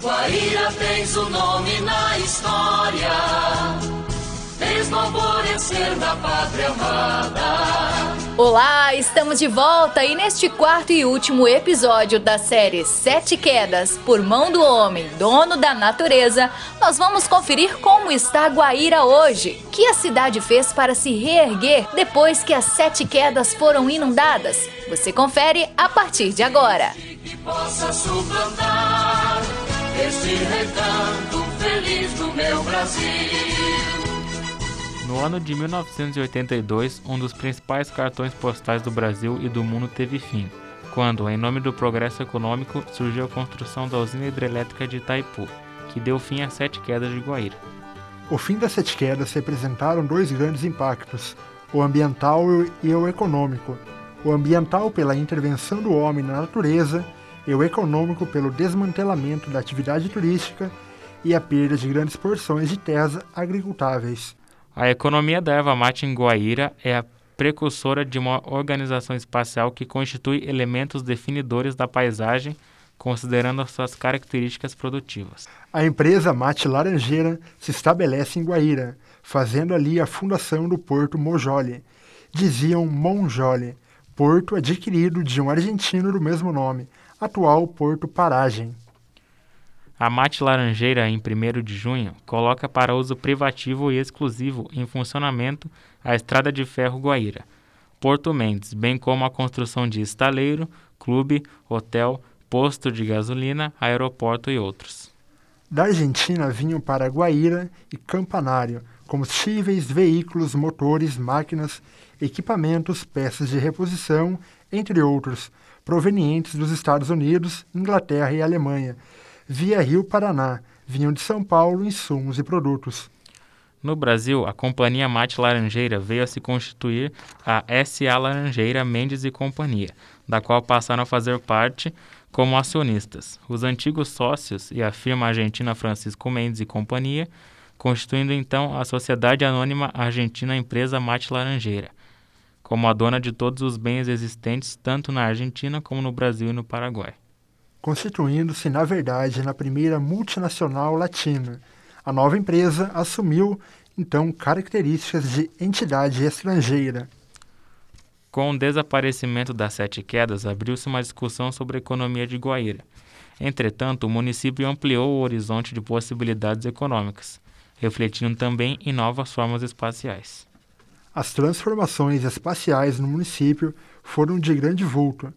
Guaíra tens o nome na história, mesmo alvorecer da pátria amada. Olá, estamos de volta e neste quarto e último episódio da série Sete Quedas por Mão do Homem, Dono da Natureza, nós vamos conferir como está Guaíra hoje, que a cidade fez para se reerguer depois que as sete quedas foram inundadas. Você confere a partir de agora. Que possa suplantar este recanto feliz do meu Brasil. No ano de 1982, um dos principais cartões postais do Brasil e do mundo teve fim, quando, em nome do progresso econômico, surgiu a construção da usina hidrelétrica de Itaipu, que deu fim às sete quedas de Guaíra. O fim das sete quedas representaram dois grandes impactos, o ambiental e o econômico. O ambiental pela intervenção do homem na natureza e o econômico pelo desmantelamento da atividade turística e a perda de grandes porções de terras agricultáveis. A economia da erva mate em Guaíra é a precursora de uma organização espacial que constitui elementos definidores da paisagem, considerando as suas características produtivas. A empresa Mate Laranjeira se estabelece em Guaíra, fazendo ali a fundação do Porto Mojole. Diziam Monjole, porto adquirido de um argentino do mesmo nome, atual Porto Paragem. A Mate Laranjeira, em 1 de junho, coloca para uso privativo e exclusivo em funcionamento a Estrada de Ferro Guaíra, Porto Mendes, bem como a construção de estaleiro, clube, hotel, posto de gasolina, aeroporto e outros. Da Argentina vinham para Guaíra e Campanário combustíveis, veículos, motores, máquinas, equipamentos, peças de reposição, entre outros, provenientes dos Estados Unidos, Inglaterra e Alemanha, via Rio Paraná, vinham de São Paulo insumos e produtos. No Brasil, a Companhia Mate Laranjeira veio a se constituir a S.A. Laranjeira Mendes e Companhia, da qual passaram a fazer parte como acionistas. Os antigos sócios e a firma argentina Francisco Mendes e Companhia, constituindo então a Sociedade Anônima Argentina Empresa Mate Laranjeira, como a dona de todos os bens existentes tanto na Argentina como no Brasil e no Paraguai constituindo-se, na verdade, na primeira multinacional latina. A nova empresa assumiu, então, características de entidade estrangeira. Com o desaparecimento das sete quedas, abriu-se uma discussão sobre a economia de Guaíra. Entretanto, o município ampliou o horizonte de possibilidades econômicas, refletindo também em novas formas espaciais. As transformações espaciais no município foram de grande vulto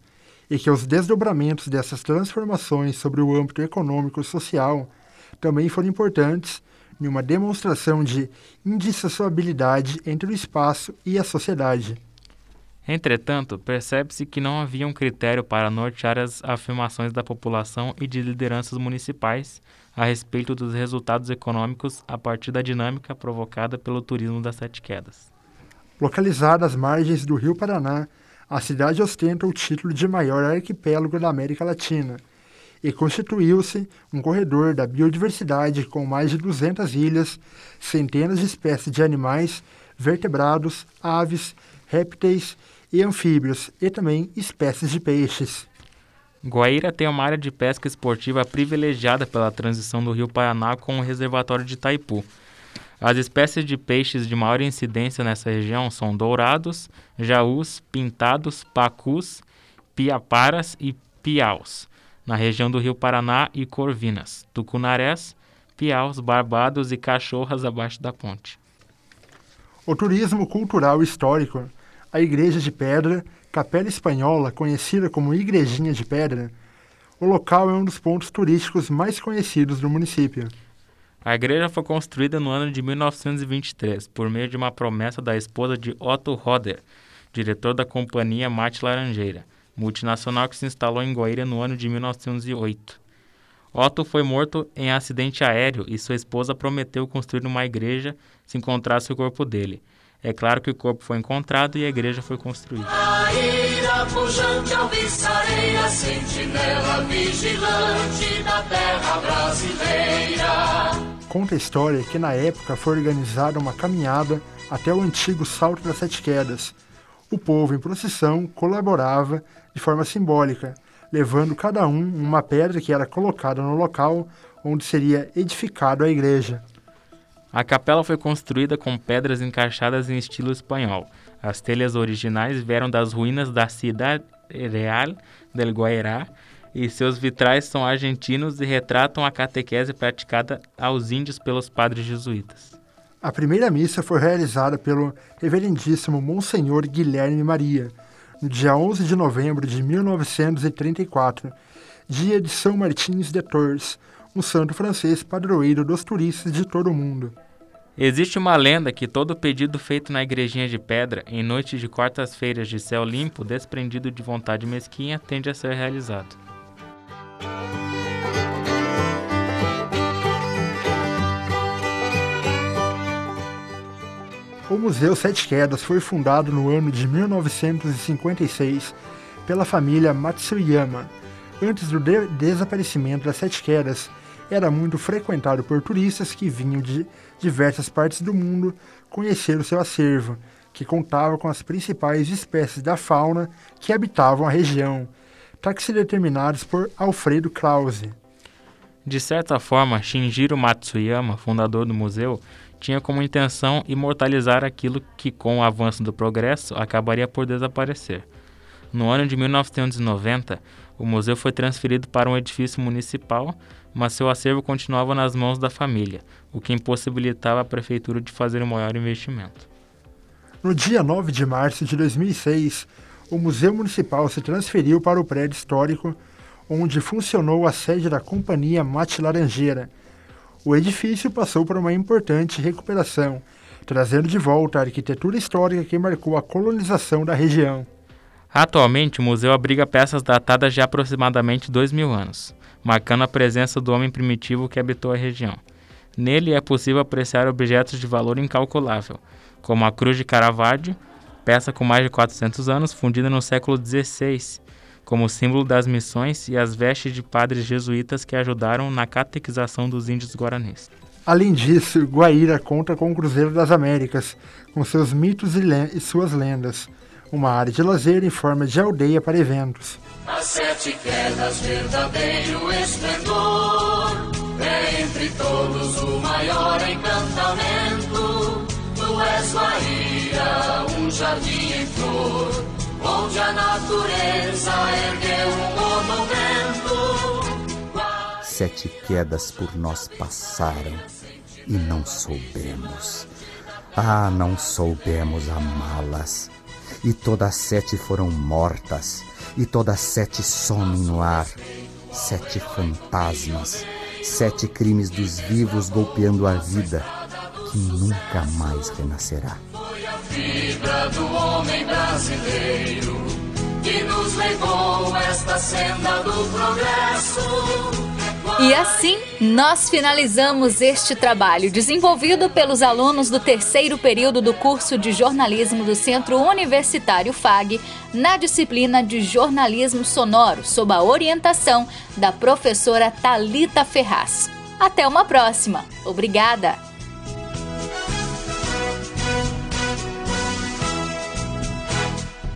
e que os desdobramentos dessas transformações sobre o âmbito econômico e social também foram importantes em uma demonstração de indissociabilidade entre o espaço e a sociedade. Entretanto, percebe-se que não havia um critério para nortear as afirmações da população e de lideranças municipais a respeito dos resultados econômicos a partir da dinâmica provocada pelo turismo das Sete Quedas. Localizada às margens do Rio Paraná, a cidade ostenta o título de maior arquipélago da América Latina e constituiu-se um corredor da biodiversidade com mais de 200 ilhas, centenas de espécies de animais, vertebrados, aves, répteis e anfíbios e também espécies de peixes. Guaíra tem uma área de pesca esportiva privilegiada pela transição do rio Paraná com o reservatório de Itaipu, as espécies de peixes de maior incidência nessa região são dourados, jaús, pintados, pacus, piaparas e piaus, na região do Rio Paraná e Corvinas, tucunarés, piaus, barbados e cachorras abaixo da ponte. O turismo cultural histórico, a Igreja de Pedra, Capela Espanhola, conhecida como Igrejinha de Pedra, o local é um dos pontos turísticos mais conhecidos do município. A igreja foi construída no ano de 1923 por meio de uma promessa da esposa de Otto Roder, diretor da companhia Mate Laranjeira, multinacional que se instalou em Goiânia no ano de 1908. Otto foi morto em acidente aéreo e sua esposa prometeu construir uma igreja se encontrasse o corpo dele. É claro que o corpo foi encontrado e a igreja foi construída. pujante, alvissareira, sentinela vigilante da terra brasileira. Conta a história que na época foi organizada uma caminhada até o antigo Salto das Sete Quedas. O povo em procissão colaborava de forma simbólica, levando cada um uma pedra que era colocada no local onde seria edificado a igreja. A capela foi construída com pedras encaixadas em estilo espanhol. As telhas originais vieram das ruínas da Cidade Real del Guairá e seus vitrais são argentinos e retratam a catequese praticada aos índios pelos padres jesuítas. A primeira missa foi realizada pelo reverendíssimo Monsenhor Guilherme Maria, no dia 11 de novembro de 1934, dia de São Martins de Tours, um santo francês padroeiro dos turistas de todo o mundo. Existe uma lenda que todo pedido feito na igrejinha de pedra, em noites de quartas-feiras de céu limpo, desprendido de vontade mesquinha, tende a ser realizado. O Museu Sete Quedas foi fundado no ano de 1956 pela família Matsuyama. Antes do de desaparecimento das Sete Quedas, era muito frequentado por turistas que vinham de diversas partes do mundo conhecer o seu acervo, que contava com as principais espécies da fauna que habitavam a região, taxideterminados por Alfredo Krause. De certa forma, Shinjiro Matsuyama, fundador do museu, tinha como intenção imortalizar aquilo que, com o avanço do progresso, acabaria por desaparecer. No ano de 1990, o museu foi transferido para um edifício municipal mas seu acervo continuava nas mãos da família, o que impossibilitava a prefeitura de fazer um maior investimento. No dia 9 de março de 2006, o Museu Municipal se transferiu para o prédio histórico, onde funcionou a sede da Companhia Mate Laranjeira. O edifício passou por uma importante recuperação, trazendo de volta a arquitetura histórica que marcou a colonização da região. Atualmente, o museu abriga peças datadas de aproximadamente dois mil anos marcando a presença do homem primitivo que habitou a região. Nele é possível apreciar objetos de valor incalculável, como a cruz de Caravaggio, peça com mais de 400 anos, fundida no século XVI, como símbolo das missões e as vestes de padres jesuítas que ajudaram na catequização dos índios guaranis. Além disso, Guaíra conta com o Cruzeiro das Américas, com seus mitos e, e suas lendas, uma área de lazer em forma de aldeia para eventos. As sete quedas, verdadeiro esplendor, é entre todos o maior encantamento. Tu és Maria, um jardim em flor, onde a natureza ergueu um monumento. Sete quedas por nós passaram e não soubemos. Ah, não soubemos amá-las. E todas sete foram mortas e todas sete somem no ar. Sete fantasmas, sete crimes dos vivos golpeando a vida, que nunca mais renascerá. Foi a fibra do homem brasileiro que nos legou esta senda do progresso e assim nós finalizamos este trabalho desenvolvido pelos alunos do terceiro período do curso de jornalismo do Centro Universitário FAG na disciplina de jornalismo sonoro, sob a orientação da professora Talita Ferraz. Até uma próxima. Obrigada.